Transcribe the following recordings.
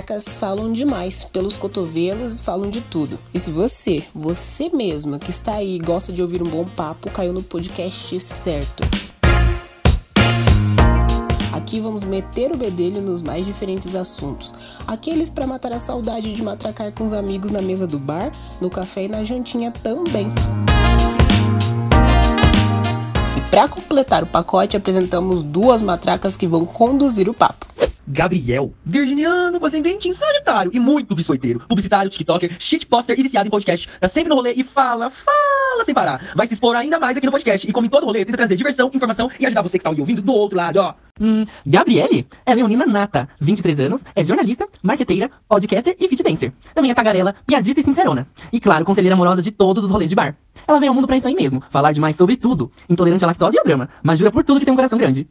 matracas falam demais, pelos cotovelos falam de tudo. E se você, você mesma que está aí e gosta de ouvir um bom papo, caiu no podcast certo. Aqui vamos meter o bedelho nos mais diferentes assuntos. Aqueles para matar a saudade de matracar com os amigos na mesa do bar, no café e na jantinha também. E para completar o pacote, apresentamos duas matracas que vão conduzir o papo. Gabriel, virginiano, ascendente em Sagitário e muito biscoiteiro, publicitário, tiktoker, shitposter e viciado em podcast. Tá sempre no rolê e fala, fala sem parar. Vai se expor ainda mais aqui no podcast e como em todo rolê, tenta trazer diversão, informação e ajudar você que está ouvindo do outro lado, ó. Hum, Gabriele é leonina nata, 23 anos, é jornalista, marqueteira, podcaster e fit dancer. Também é tagarela, piadista e sincerona. E claro, conselheira amorosa de todos os rolês de bar. Ela veio ao mundo pra isso aí mesmo, falar demais sobre tudo, intolerante à lactose e ao drama, mas jura por tudo que tem um coração grande.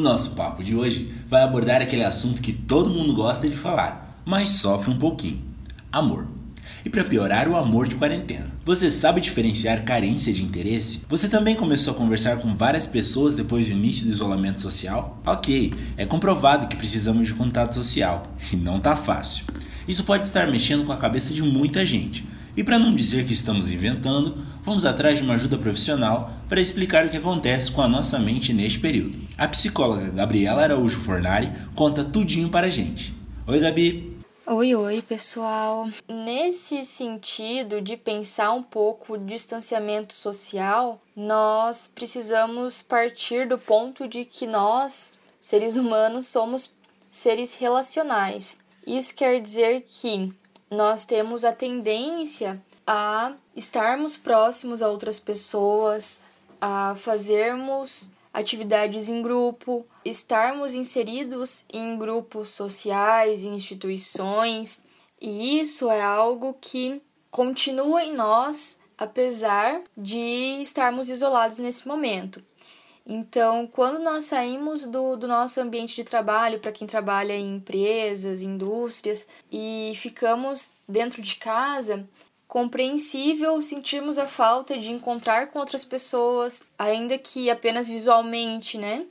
O nosso papo de hoje vai abordar aquele assunto que todo mundo gosta de falar, mas sofre um pouquinho: amor. E para piorar, o amor de quarentena. Você sabe diferenciar carência de interesse? Você também começou a conversar com várias pessoas depois do início do isolamento social? Ok, é comprovado que precisamos de contato social e não tá fácil. Isso pode estar mexendo com a cabeça de muita gente. E para não dizer que estamos inventando, vamos atrás de uma ajuda profissional para explicar o que acontece com a nossa mente neste período. A psicóloga Gabriela Araújo Fornari conta tudinho para a gente. Oi, Gabi! Oi, oi, pessoal. Nesse sentido de pensar um pouco o distanciamento social, nós precisamos partir do ponto de que nós, seres humanos, somos seres relacionais. Isso quer dizer que nós temos a tendência a estarmos próximos a outras pessoas, a fazermos atividades em grupo, estarmos inseridos em grupos sociais, instituições, e isso é algo que continua em nós apesar de estarmos isolados nesse momento. Então, quando nós saímos do, do nosso ambiente de trabalho, para quem trabalha em empresas, indústrias, e ficamos dentro de casa, compreensível sentirmos a falta de encontrar com outras pessoas, ainda que apenas visualmente, né?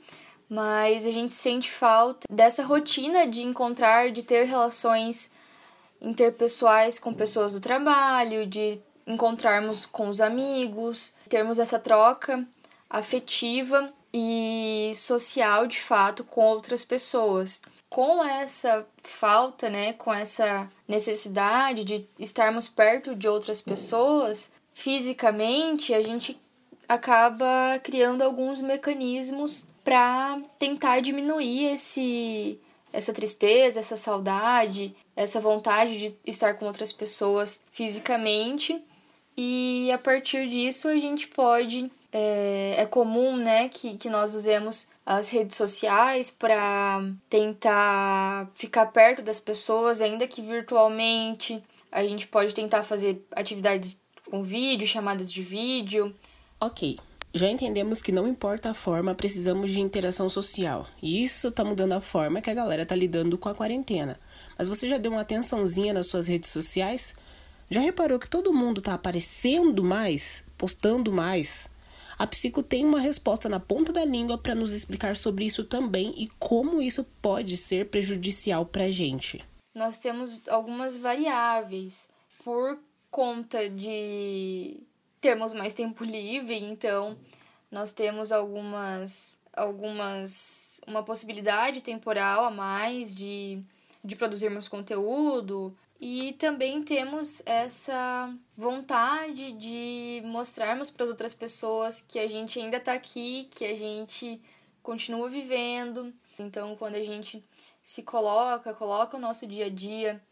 Mas a gente sente falta dessa rotina de encontrar, de ter relações interpessoais com pessoas do trabalho, de encontrarmos com os amigos, termos essa troca afetiva e social de fato com outras pessoas. Com essa falta, né, com essa necessidade de estarmos perto de outras pessoas, fisicamente a gente acaba criando alguns mecanismos para tentar diminuir esse essa tristeza, essa saudade, essa vontade de estar com outras pessoas fisicamente. E a partir disso a gente pode é, é comum né, que, que nós usemos as redes sociais para tentar ficar perto das pessoas, ainda que virtualmente. A gente pode tentar fazer atividades com vídeo, chamadas de vídeo. Ok, já entendemos que não importa a forma, precisamos de interação social. E isso está mudando a forma que a galera está lidando com a quarentena. Mas você já deu uma atençãozinha nas suas redes sociais? Já reparou que todo mundo está aparecendo mais, postando mais? A psico tem uma resposta na ponta da língua para nos explicar sobre isso também e como isso pode ser prejudicial para a gente. Nós temos algumas variáveis por conta de termos mais tempo livre, então nós temos algumas algumas uma possibilidade temporal a mais de de produzirmos conteúdo, e também temos essa vontade de mostrarmos para as outras pessoas que a gente ainda está aqui, que a gente continua vivendo. Então, quando a gente se coloca, coloca o nosso dia a dia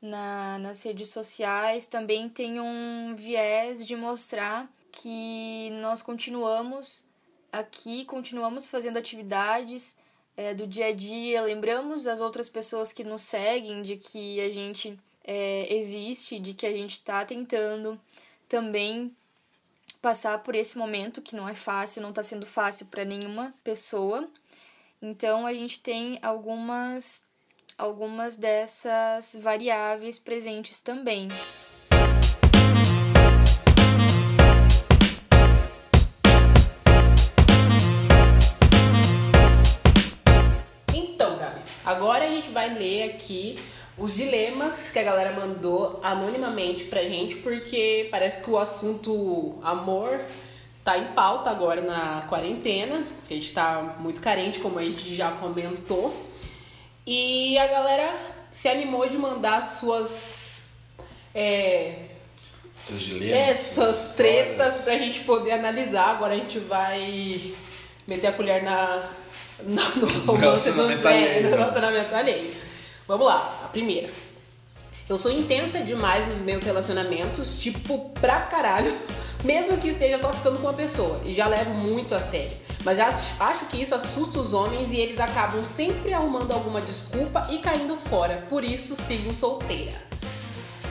na, nas redes sociais, também tem um viés de mostrar que nós continuamos aqui, continuamos fazendo atividades é, do dia a dia, lembramos as outras pessoas que nos seguem de que a gente é, existe, de que a gente está tentando também passar por esse momento que não é fácil, não está sendo fácil para nenhuma pessoa. Então a gente tem algumas algumas dessas variáveis presentes também. Então, Gabi, agora a gente vai ler aqui os dilemas que a galera mandou anonimamente pra gente, porque parece que o assunto amor tá em pauta agora na quarentena, que a gente tá muito carente, como a gente já comentou. E a galera se animou de mandar suas. É, Seus dilemas. é, suas tretas pra gente poder analisar. Agora a gente vai meter a colher na, na- no romance dos é, no relacionamento alheio. Vamos lá, primeira. Eu sou intensa demais nos meus relacionamentos, tipo, pra caralho. Mesmo que esteja só ficando com uma pessoa. E já levo muito a sério. Mas acho que isso assusta os homens e eles acabam sempre arrumando alguma desculpa e caindo fora. Por isso, sigo solteira.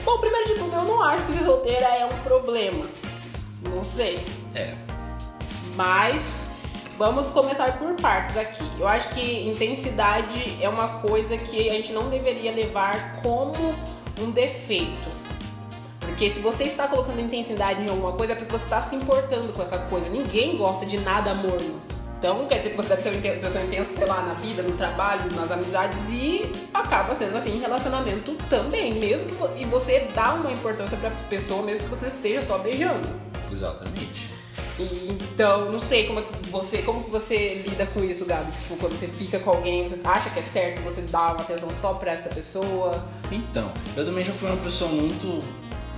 Bom, primeiro de tudo, eu não acho que ser solteira é um problema. Não sei. É. Mas vamos começar por partes aqui. Eu acho que intensidade é uma coisa que a gente não deveria levar como um defeito. Porque se você está colocando intensidade em alguma coisa é porque você está se importando com essa coisa. Ninguém gosta de nada morno. Então quer dizer que você deve ser uma pessoa intensa, sei lá, na vida, no trabalho, nas amizades e acaba sendo assim em relacionamento também. Mesmo que e você dá uma importância pra pessoa, mesmo que você esteja só beijando. Exatamente. Então, não sei como é que você, como que você lida com isso, Gabi? Tipo, quando você fica com alguém, você acha que é certo você dar uma atenção só pra essa pessoa? Então, eu também já fui uma pessoa muito.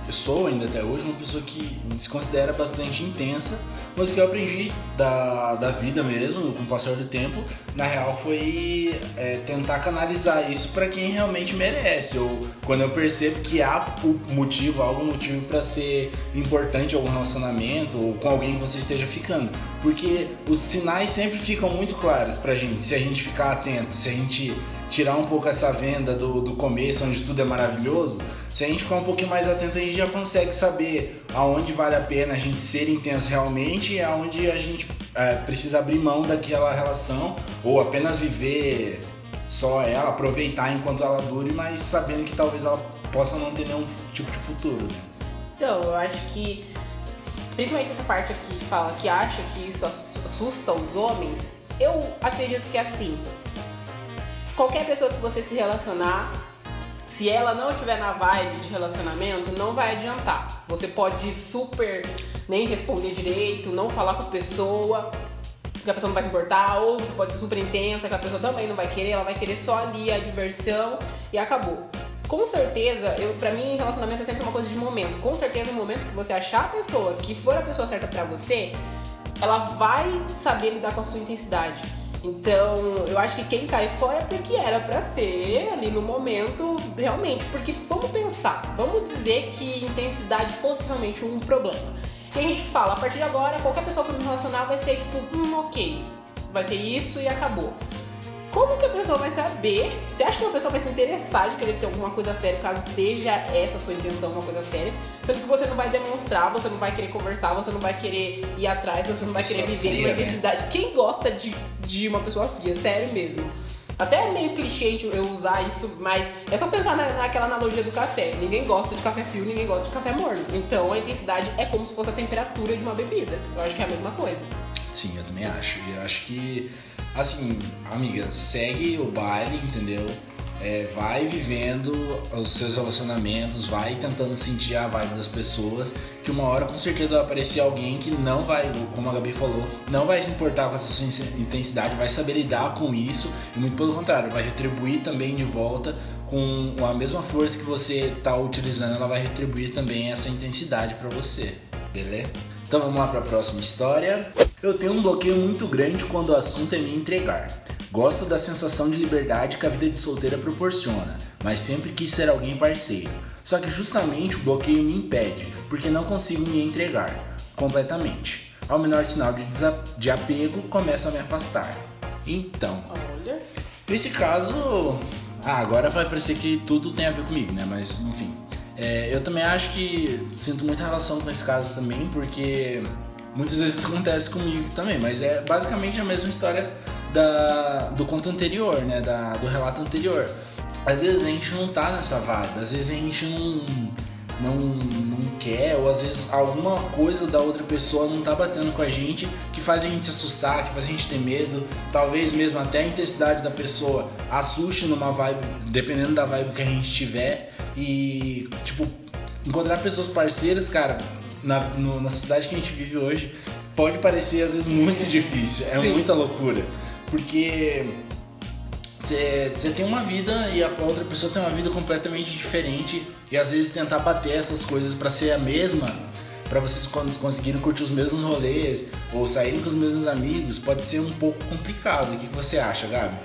Sou ainda até hoje uma pessoa que se considera bastante intensa, mas o que eu aprendi da, da vida mesmo, com o passar do tempo, na real foi é, tentar canalizar isso para quem realmente merece. Ou quando eu percebo que há motivo, algum motivo para ser importante algum relacionamento, ou com alguém que você esteja ficando. Porque os sinais sempre ficam muito claros pra gente, se a gente ficar atento, se a gente tirar um pouco essa venda do, do começo, onde tudo é maravilhoso, se a gente ficar um pouquinho mais atento, a gente já consegue saber aonde vale a pena a gente ser intenso realmente e aonde a gente é, precisa abrir mão daquela relação ou apenas viver só ela, aproveitar enquanto ela dure, mas sabendo que talvez ela possa não ter nenhum tipo de futuro. Né? Então, eu acho que, principalmente essa parte aqui que fala que acha que isso ass- assusta os homens, eu acredito que é assim. Qualquer pessoa que você se relacionar, se ela não estiver na vibe de relacionamento, não vai adiantar. Você pode super nem responder direito, não falar com a pessoa, que a pessoa não vai se importar, ou você pode ser super intensa, que a pessoa também não vai querer, ela vai querer só ali a diversão e acabou. Com certeza, eu, pra mim, relacionamento é sempre uma coisa de momento. Com certeza, no momento que você achar a pessoa que for a pessoa certa pra você, ela vai saber lidar com a sua intensidade. Então, eu acho que quem cai fora é porque era pra ser ali no momento, realmente. Porque vamos pensar, vamos dizer que intensidade fosse realmente um problema. E a gente fala, a partir de agora, qualquer pessoa que eu me relacionar vai ser tipo, hum, ok, vai ser isso e acabou. Como que a pessoa vai saber? Você acha que uma pessoa vai se interessar de querer ter alguma coisa séria, caso seja essa sua intenção, uma coisa séria? Sendo que você não vai demonstrar, você não vai querer conversar, você não vai querer ir atrás, você não vai querer viver fria, uma né? intensidade. Quem gosta de, de uma pessoa fria? Sério mesmo. Até é meio clichê eu usar isso, mas é só pensar na, naquela analogia do café. Ninguém gosta de café frio, ninguém gosta de café morno. Então a intensidade é como se fosse a temperatura de uma bebida. Eu acho que é a mesma coisa. Sim, eu também acho. E eu acho que, assim, amiga, segue o baile, entendeu? É, vai vivendo os seus relacionamentos, vai tentando sentir a vibe das pessoas, que uma hora com certeza vai aparecer alguém que não vai, como a Gabi falou, não vai se importar com essa sua intensidade, vai saber lidar com isso e muito pelo contrário, vai retribuir também de volta com a mesma força que você está utilizando, ela vai retribuir também essa intensidade para você, beleza? Então vamos lá para a próxima história. Eu tenho um bloqueio muito grande quando o assunto é me entregar. Gosto da sensação de liberdade que a vida de solteira proporciona, mas sempre quis ser alguém parceiro. Só que justamente o bloqueio me impede, porque não consigo me entregar completamente. Ao menor sinal de, de apego, começo a me afastar. Então, Olha. Nesse caso, ah, agora vai parecer que tudo tem a ver comigo, né? Mas enfim, É, eu também acho que sinto muita relação com esse caso também, porque muitas vezes acontece comigo também, mas é basicamente a mesma história da, do conto anterior, né? Da, do relato anterior. Às vezes a gente não tá nessa vibe, às vezes a gente não, não, não quer, ou às vezes alguma coisa da outra pessoa não tá batendo com a gente, que faz a gente se assustar, que faz a gente ter medo, talvez mesmo até a intensidade da pessoa assuste numa vibe, dependendo da vibe que a gente tiver. E, tipo, encontrar pessoas parceiras, cara, na, no, na sociedade que a gente vive hoje, pode parecer às vezes muito difícil, é Sim. muita loucura. Porque você tem uma vida e a outra pessoa tem uma vida completamente diferente e às vezes tentar bater essas coisas para ser a mesma, para vocês conseguirem curtir os mesmos rolês ou saírem com os mesmos amigos, pode ser um pouco complicado. O que você acha, Gabi?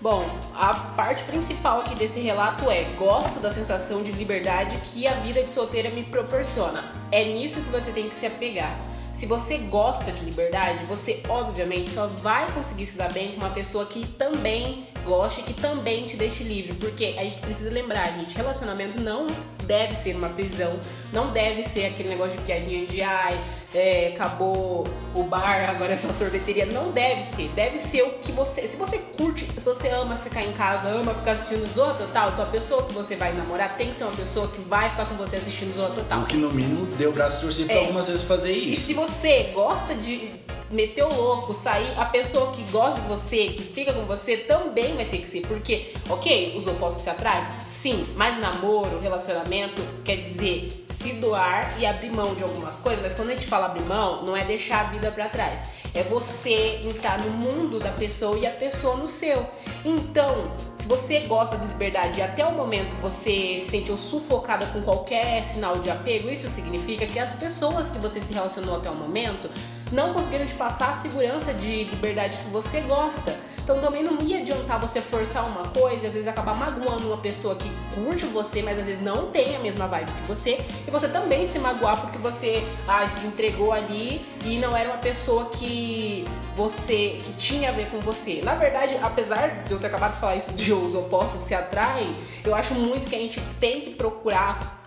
Bom, a parte principal aqui desse relato é: gosto da sensação de liberdade que a vida de solteira me proporciona. É nisso que você tem que se apegar. Se você gosta de liberdade, você obviamente só vai conseguir se dar bem com uma pessoa que também goste, que também te deixe livre. Porque a gente precisa lembrar, gente, relacionamento não deve ser uma prisão, não deve ser aquele negócio de piadinha de ai, é, acabou o bar, agora é só sorveteria. Não deve ser. Deve ser o que você. Se você curte, se você ama ficar em casa, ama ficar assistindo Zorra Total, então a pessoa que você vai namorar tem que ser uma pessoa que vai ficar com você assistindo Zorra Total. O que no mínimo deu braço torcer pra é. algumas vezes fazer isso. E se você gosta de meter o louco, sair, a pessoa que gosta de você, que fica com você, também vai ter que ser. Porque, ok, os opostos se atraem? Sim, mas namoro, relacionamento, quer dizer se doar e abrir mão de algumas coisas. Mas quando a gente fala abrir mão, não é deixar a vida para trás. É você entrar no mundo da pessoa e a pessoa no seu. Então, se você gosta de liberdade e até o momento você se sentiu sufocada com qualquer sinal de apego, isso significa que as pessoas que você se relacionou até o momento não conseguiram te passar a segurança de liberdade que você gosta. Então também não ia adiantar você forçar uma coisa e às vezes acabar magoando uma pessoa que curte você, mas às vezes não tem a mesma vibe que você, e você também se magoar porque você ah, se entregou ali e não era uma pessoa que você que tinha a ver com você. Na verdade, apesar de eu ter acabado de falar isso de os opostos se atraem, eu acho muito que a gente tem que procurar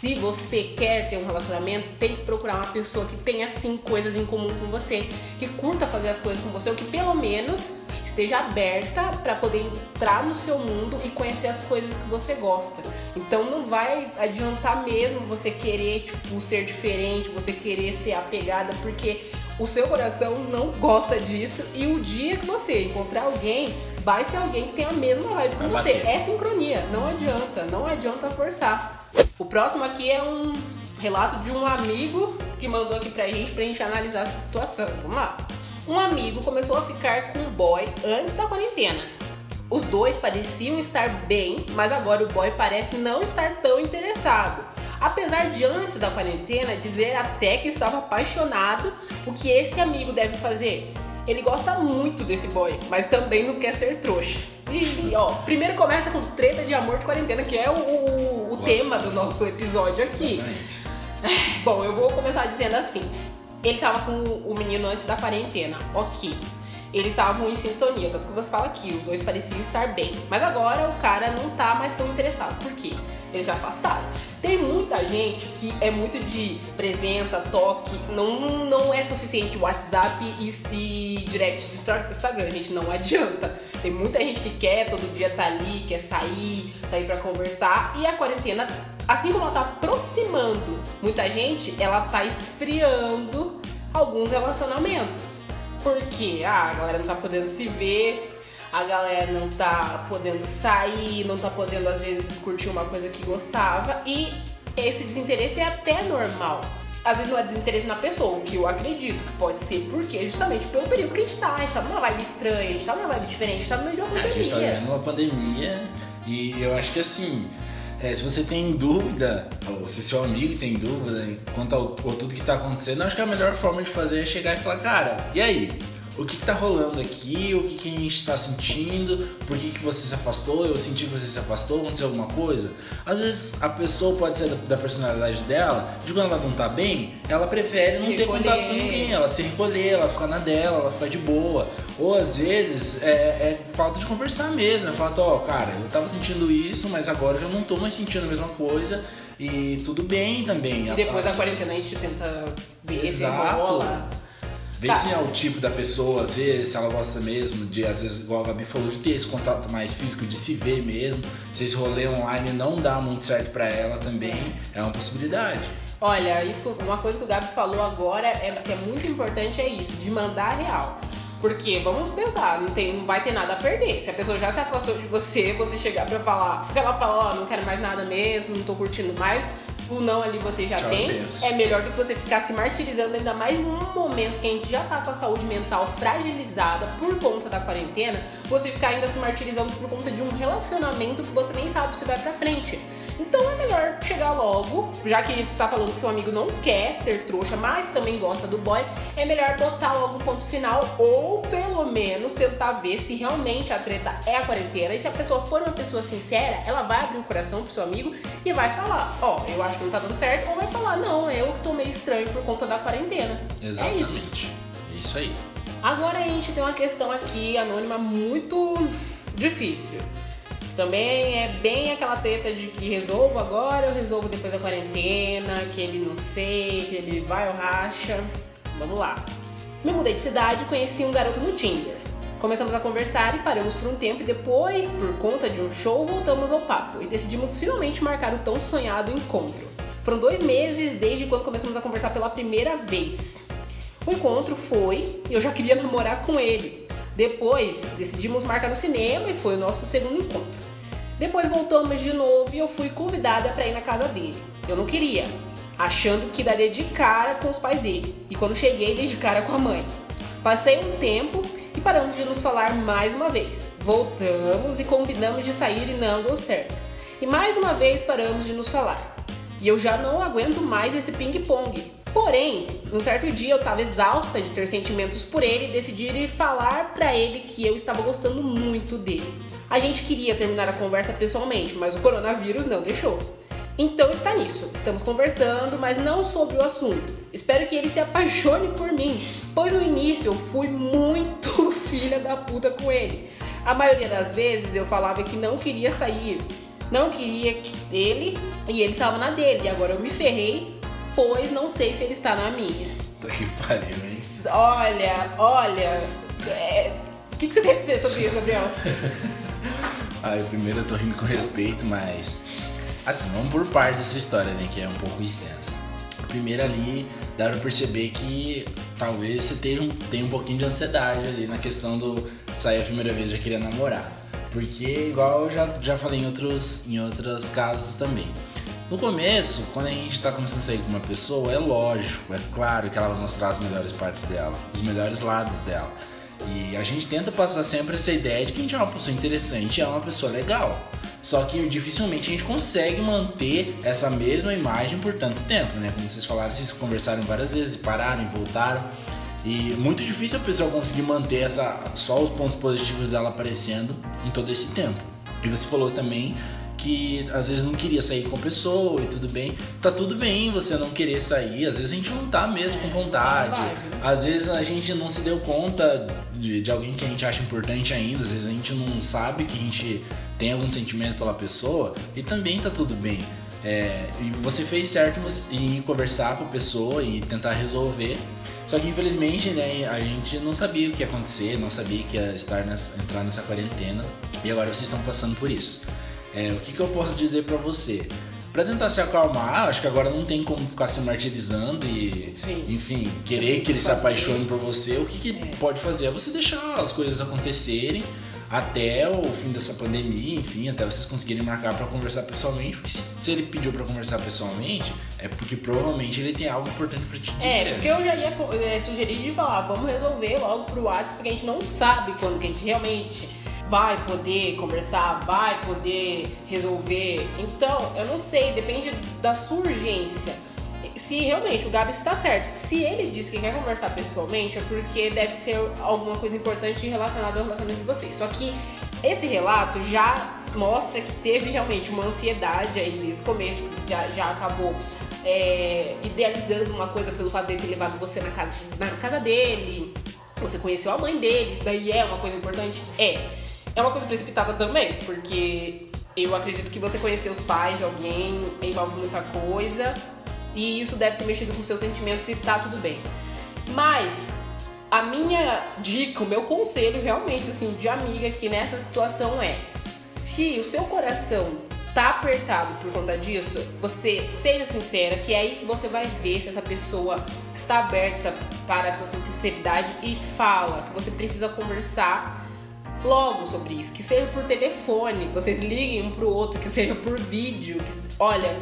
se você quer ter um relacionamento, tem que procurar uma pessoa que tenha sim coisas em comum com você, que curta fazer as coisas com você, ou que pelo menos esteja aberta para poder entrar no seu mundo e conhecer as coisas que você gosta. Então não vai adiantar mesmo você querer tipo ser diferente, você querer ser apegada, porque o seu coração não gosta disso e o dia que você encontrar alguém, vai ser alguém que tem a mesma vibe com você. É sincronia, não adianta, não adianta forçar. O próximo aqui é um relato de um amigo que mandou aqui pra gente, pra gente analisar essa situação. Vamos lá. Um amigo começou a ficar com um boy antes da quarentena. Os dois pareciam estar bem, mas agora o boy parece não estar tão interessado. Apesar de antes da quarentena dizer até que estava apaixonado, o que esse amigo deve fazer? Ele gosta muito desse boy, mas também não quer ser trouxa. E, ó, primeiro começa com treta de amor de quarentena, que é o, o, o tema do nosso episódio aqui. Bom, eu vou começar dizendo assim. Ele tava com o menino antes da quarentena, ok. Eles estavam em sintonia, tanto que você fala aqui, os dois pareciam estar bem. Mas agora o cara não tá mais tão interessado. Por quê? Eles se afastaram. Tem muita gente que é muito de presença, toque, não, não é suficiente WhatsApp e, e direct do Instagram, gente, não adianta. Tem muita gente que quer todo dia tá ali, quer sair, sair para conversar e a quarentena, assim como ela tá aproximando muita gente, ela tá esfriando alguns relacionamentos. Porque ah, a galera não tá podendo se ver, a galera não tá podendo sair, não tá podendo às vezes curtir uma coisa que gostava e esse desinteresse é até normal. Às vezes não é desinteresse na pessoa, o que eu acredito que pode ser, porque justamente pelo período que a gente tá, a gente tá numa vibe estranha, a gente tá numa vibe diferente, a gente tá no meio de uma pandemia. A gente tá vivendo uma pandemia e eu acho que assim, é, se você tem dúvida, ou se seu amigo tem dúvida quanto ao, tudo que tá acontecendo, acho que a melhor forma de fazer é chegar e falar, cara, e aí? O que, está rolando aqui, o que, que, a gente está sentindo, por que, que você se afastou, eu senti que você se afastou, aconteceu alguma coisa. Às vezes a pessoa pode ser da, da personalidade dela, de quando ela não tá bem, ela prefere não ter contato com ninguém, ela se recolher, ela ficar na dela, ela ficar de boa. Ou às vezes é, é falta de conversar mesmo, é falar, ó, oh, cara, eu tava sentindo isso, mas agora eu já não tô mais sentindo a mesma coisa. E tudo bem também. E depois da quarentena a gente tenta ver Exato. se rola. Vê tá. se é o tipo da pessoa, às vezes, se ela gosta mesmo de, às vezes, igual a Gabi falou, de ter esse contato mais físico, de se ver mesmo. Se esse rolê online não dá muito certo para ela também, é uma possibilidade. Olha, isso, uma coisa que o Gabi falou agora é que é muito importante é isso, de mandar real. Porque, vamos pensar, não, tem, não vai ter nada a perder. Se a pessoa já se afastou de você, você chegar pra falar, se ela falar, ó, oh, não quero mais nada mesmo, não tô curtindo mais, o não ali você já Tchau, tem, penso. é melhor do que você ficar se martirizando, ainda mais num momento que a gente já tá com a saúde mental fragilizada por conta da quarentena, você ficar ainda se martirizando por conta de um relacionamento que você nem sabe se vai pra frente. Então é melhor chegar logo, já que você tá falando que seu amigo não quer ser trouxa, mas também gosta do boy, é melhor botar logo um ponto final ou pelo menos tentar ver se realmente a treta é a quarentena. E se a pessoa for uma pessoa sincera, ela vai abrir o coração pro seu amigo e vai falar: Ó, oh, eu acho que não tá dando certo, ou vai falar: Não, eu que tô meio estranho por conta da quarentena. Exatamente. É isso, é isso aí. Agora a gente tem uma questão aqui anônima muito difícil. Também é bem aquela treta de que resolvo agora, eu resolvo depois da quarentena, que ele não sei, que ele vai ou racha. Vamos lá. Me mudei de cidade e conheci um garoto no Tinder. Começamos a conversar e paramos por um tempo e depois, por conta de um show, voltamos ao papo e decidimos finalmente marcar o tão sonhado encontro. Foram dois meses desde quando começamos a conversar pela primeira vez. O encontro foi e eu já queria namorar com ele. Depois decidimos marcar no cinema e foi o nosso segundo encontro. Depois voltamos de novo e eu fui convidada para ir na casa dele. Eu não queria, achando que daria de cara com os pais dele. E quando cheguei, dei de cara com a mãe. Passei um tempo e paramos de nos falar mais uma vez. Voltamos e combinamos de sair e não deu certo. E mais uma vez paramos de nos falar. E eu já não aguento mais esse ping-pong. Porém, um certo dia eu estava exausta de ter sentimentos por ele e decidi falar para ele que eu estava gostando muito dele. A gente queria terminar a conversa pessoalmente, mas o coronavírus não deixou. Então está nisso. Estamos conversando, mas não sobre o assunto. Espero que ele se apaixone por mim, pois no início eu fui muito filha da puta com ele. A maioria das vezes eu falava que não queria sair, não queria ele e ele estava na dele. E agora eu me ferrei pois não sei se ele está na minha. Tô que pariu, hein? Olha, olha. É... O que, que você tem a dizer sobre isso, Gabriel? ah, eu primeiro eu tô rindo com respeito, mas. Assim, vamos por partes dessa história, né? Que é um pouco extensa. Primeiro ali, dá pra perceber que talvez você tenha um, tenha um pouquinho de ansiedade ali na questão do sair a primeira vez e já queria namorar. Porque, igual eu já, já falei em outros, em outros casos também no começo, quando a gente está começando a sair com uma pessoa, é lógico, é claro que ela vai mostrar as melhores partes dela, os melhores lados dela. E a gente tenta passar sempre essa ideia de que a gente é uma pessoa interessante, é uma pessoa legal. Só que dificilmente a gente consegue manter essa mesma imagem por tanto tempo, né? Como vocês falaram, vocês conversaram várias vezes, pararam e voltaram. E muito difícil a pessoa conseguir manter essa, só os pontos positivos dela aparecendo em todo esse tempo. E você falou também que às vezes não queria sair com a pessoa e tudo bem. Tá tudo bem você não querer sair, às vezes a gente não tá mesmo com vontade. Né? Às vezes a gente não se deu conta de, de alguém que a gente acha importante ainda, às vezes a gente não sabe que a gente tem algum sentimento pela pessoa e também tá tudo bem. É, e você fez certo em conversar com a pessoa e tentar resolver. Só que infelizmente né, a gente não sabia o que ia acontecer, não sabia que ia estar nessa, entrar nessa quarentena e agora vocês estão passando por isso. É, o que, que eu posso dizer para você? Para tentar se acalmar, acho que agora não tem como ficar se martirizando e, Sim. enfim, querer que ele se apaixone por você. O que, que é. pode fazer? É você deixar as coisas acontecerem até o fim dessa pandemia, enfim, até vocês conseguirem marcar para conversar pessoalmente. Porque se, ele pediu para conversar pessoalmente, é porque provavelmente ele tem algo importante para te dizer. É, porque eu já ia é, sugerir de falar, vamos resolver logo pro WhatsApp, porque a gente não sabe quando que a gente realmente vai poder conversar, vai poder resolver. Então, eu não sei, depende da sua urgência. Se realmente o Gabi está certo, se ele diz que quer conversar pessoalmente, é porque deve ser alguma coisa importante relacionada ao relacionamento de vocês. Só que esse relato já mostra que teve realmente uma ansiedade aí desde o começo, porque já, já acabou é, idealizando uma coisa pelo fato de ter levado você na casa, na casa dele, você conheceu a mãe dele, isso daí é uma coisa importante? É. É uma coisa precipitada também, porque eu acredito que você conhecer os pais de alguém envolve muita coisa e isso deve ter mexido com seus sentimentos e tá tudo bem. Mas a minha dica, o meu conselho realmente assim de amiga aqui nessa situação é: se o seu coração tá apertado por conta disso, você seja sincera, que é aí que você vai ver se essa pessoa está aberta para a sua sinceridade e fala que você precisa conversar logo sobre isso, que seja por telefone, que vocês liguem um pro outro, que seja por vídeo. Que, olha,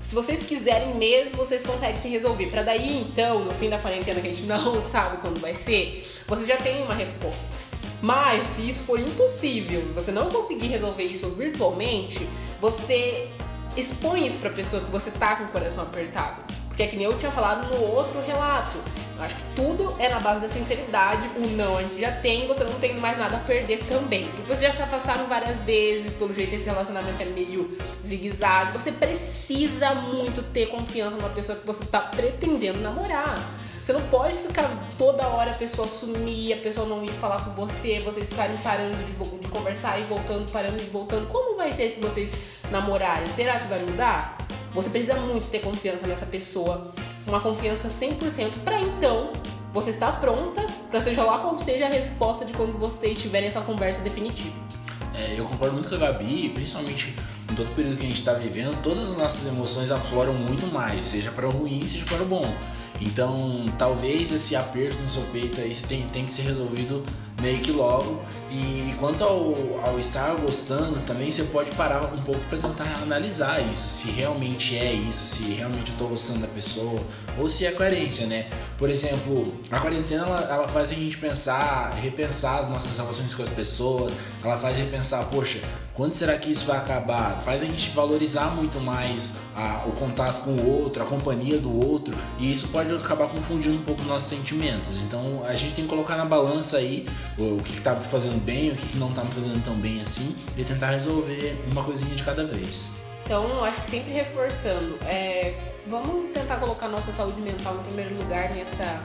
se vocês quiserem mesmo, vocês conseguem se resolver. Para daí então, no fim da quarentena que a gente não sabe quando vai ser, vocês já têm uma resposta. Mas se isso for impossível, você não conseguir resolver isso virtualmente, você expõe isso pra pessoa que você tá com o coração apertado. Porque é que nem eu tinha falado no outro relato. Eu acho que tudo é na base da sinceridade. O não a gente já tem, você não tem mais nada a perder também. Porque vocês já se afastaram várias vezes, pelo jeito esse relacionamento é meio zigue-zague. Você precisa muito ter confiança numa pessoa que você tá pretendendo namorar. Você não pode ficar toda hora a pessoa sumir, a pessoa não ir falar com você, vocês ficarem parando de, de conversar e voltando, parando e voltando. Como vai ser se vocês namorarem? Será que vai mudar? Você precisa muito ter confiança nessa pessoa, uma confiança 100% para então você estar pronta para seja lá qual seja a resposta de quando vocês tiverem essa conversa definitiva. É, eu concordo muito com a Gabi, principalmente em todo o período que a gente está vivendo, todas as nossas emoções afloram muito mais, seja para o ruim, seja para o bom. Então, talvez esse aperto no seu peito aí tem, tem que ser resolvido meio que logo. E quanto ao, ao estar gostando, também você pode parar um pouco para tentar analisar isso, se realmente é isso, se realmente eu tô gostando da pessoa, ou se é coerência, né? Por exemplo, a quarentena ela, ela faz a gente pensar, repensar as nossas relações com as pessoas, ela faz repensar, poxa, quando será que isso vai acabar? Faz a gente valorizar muito mais a, o contato com o outro, a companhia do outro, e isso pode acabar confundindo um pouco nossos sentimentos. Então a gente tem que colocar na balança aí o, que, está fazendo bem, o que, que não está me fazendo tão bem assim, e tentar resolver uma coisinha de cada vez. Então, eu acho que sempre reforçando, é, vamos tentar colocar nossa saúde mental em primeiro lugar nessa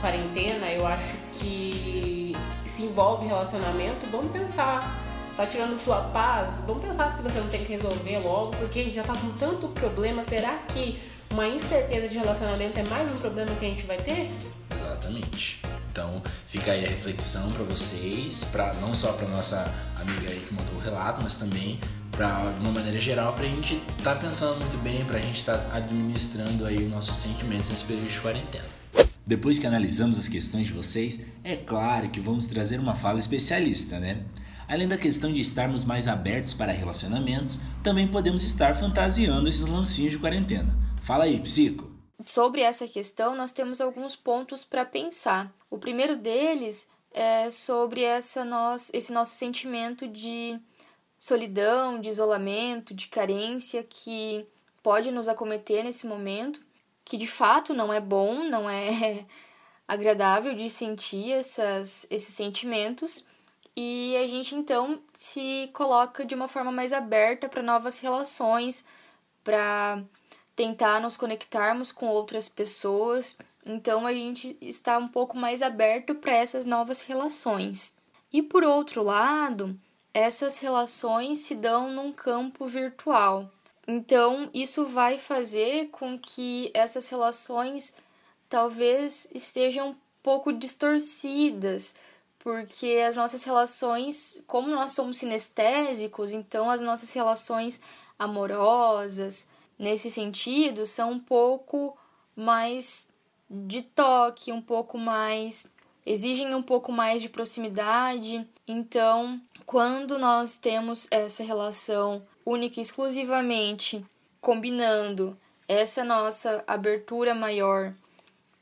quarentena. Eu acho que se envolve relacionamento, vamos pensar Tá tirando tua paz, vamos pensar se você não tem que resolver logo, porque a gente já tá com tanto problema. Será que uma incerteza de relacionamento é mais um problema que a gente vai ter? Exatamente. Então, fica aí a reflexão para vocês, para não só para nossa amiga aí que mandou o relato, mas também para de uma maneira geral para a gente estar tá pensando muito bem, para a gente estar tá administrando aí os nossos sentimentos nesse período de quarentena. Depois que analisamos as questões de vocês, é claro que vamos trazer uma fala especialista, né? Além da questão de estarmos mais abertos para relacionamentos, também podemos estar fantasiando esses lancinhos de quarentena. Fala aí, psico. Sobre essa questão, nós temos alguns pontos para pensar. O primeiro deles é sobre essa nosso, esse nosso sentimento de solidão, de isolamento, de carência que pode nos acometer nesse momento, que de fato não é bom, não é agradável de sentir essas, esses sentimentos e a gente então se coloca de uma forma mais aberta para novas relações, para tentar nos conectarmos com outras pessoas. Então a gente está um pouco mais aberto para essas novas relações. E por outro lado, essas relações se dão num campo virtual. Então, isso vai fazer com que essas relações talvez estejam um pouco distorcidas, porque as nossas relações, como nós somos sinestésicos, então as nossas relações amorosas, nesse sentido, são um pouco mais de toque, um pouco mais exigem um pouco mais de proximidade. Então, quando nós temos essa relação única e exclusivamente combinando essa nossa abertura maior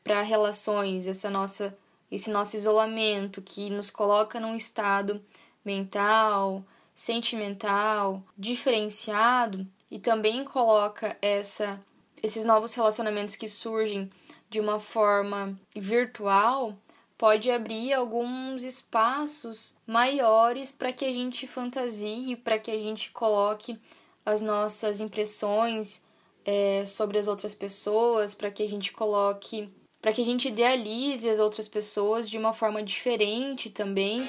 para relações, essa nossa esse nosso isolamento que nos coloca num estado mental, sentimental, diferenciado e também coloca essa esses novos relacionamentos que surgem de uma forma virtual pode abrir alguns espaços maiores para que a gente fantasie, para que a gente coloque as nossas impressões é, sobre as outras pessoas, para que a gente coloque para que a gente idealize as outras pessoas de uma forma diferente também.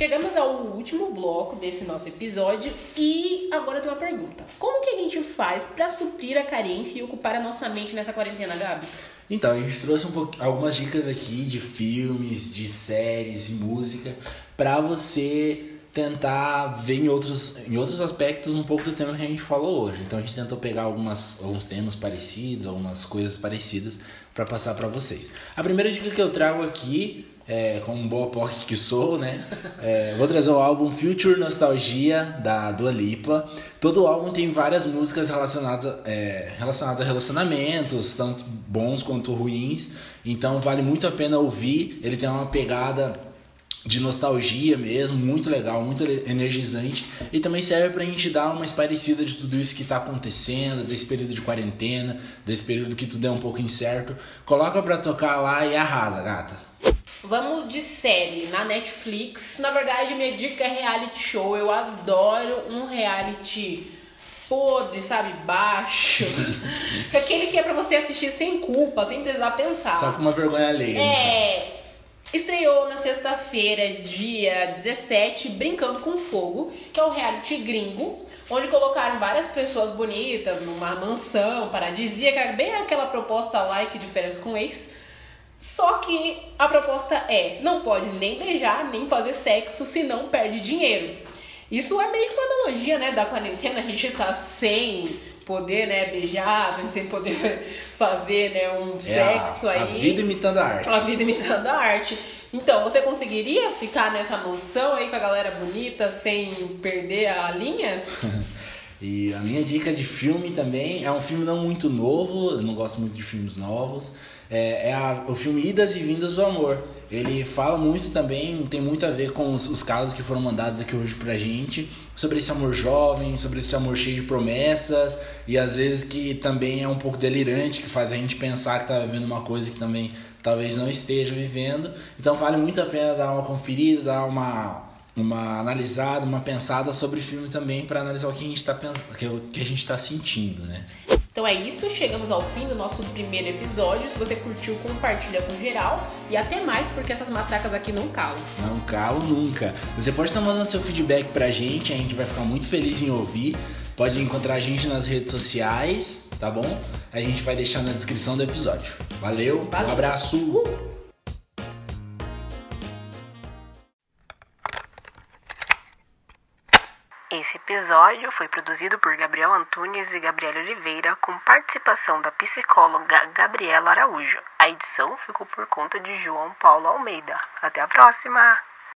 Chegamos ao último bloco desse nosso episódio e agora tem uma pergunta. Como que a gente faz para suprir a carência e ocupar a nossa mente nessa quarentena, Gabi? Então, a gente trouxe um algumas dicas aqui de filmes, de séries e música para você tentar ver em outros, em outros aspectos um pouco do tema que a gente falou hoje. Então a gente tentou pegar algumas, alguns temas parecidos, algumas coisas parecidas para passar para vocês. A primeira dica que eu trago aqui, é, como boa POC que sou, né? É, vou trazer o álbum Future Nostalgia da Dua Lipa. Todo álbum tem várias músicas relacionadas, é, relacionadas a relacionamentos, tanto bons quanto ruins. Então vale muito a pena ouvir. Ele tem uma pegada de nostalgia mesmo, muito legal, muito energizante e também serve pra gente dar uma esparecida de tudo isso que tá acontecendo, desse período de quarentena, desse período que tudo é um pouco incerto. Coloca pra tocar lá e arrasa, gata. Vamos de série na Netflix. Na verdade, minha dica é reality show. Eu adoro um reality podre, sabe? Baixo. Aquele que é pra você assistir sem culpa, sem precisar pensar. Só com uma vergonha alheia. É. Estreou na sexta-feira, dia 17, Brincando com Fogo, que é um reality gringo, onde colocaram várias pessoas bonitas numa mansão paradisíaca, bem aquela proposta like férias com ex. Só que a proposta é: não pode nem beijar, nem fazer sexo, senão perde dinheiro. Isso é meio que uma analogia, né, da quarentena, a gente tá sem poder, né, beijar, sem poder fazer, né, um é sexo a, aí. A vida imitando a arte. A vida imitando a arte. Então, você conseguiria ficar nessa mansão aí com a galera bonita sem perder a linha? e a minha dica de filme também é um filme não muito novo, eu não gosto muito de filmes novos. É, é a, o filme Idas e Vindas do Amor. Ele fala muito também, tem muito a ver com os, os casos que foram mandados aqui hoje pra gente sobre esse amor jovem, sobre esse amor cheio de promessas e às vezes que também é um pouco delirante, que faz a gente pensar que tá vivendo uma coisa que também talvez não esteja vivendo. Então vale muito a pena dar uma conferida, dar uma uma analisada, uma pensada sobre o filme também para analisar o que a gente está pensando, o que a gente está sentindo, né? Então é isso, chegamos ao fim do nosso primeiro episódio. Se você curtiu, compartilha com geral. E até mais, porque essas matracas aqui não calam. Não calam nunca. Você pode estar mandando seu feedback pra gente, a gente vai ficar muito feliz em ouvir. Pode encontrar a gente nas redes sociais, tá bom? A gente vai deixar na descrição do episódio. Valeu, Valeu. um abraço! Uh! Episódio foi produzido por Gabriel Antunes e Gabriela Oliveira, com participação da psicóloga Gabriela Araújo. A edição ficou por conta de João Paulo Almeida. Até a próxima!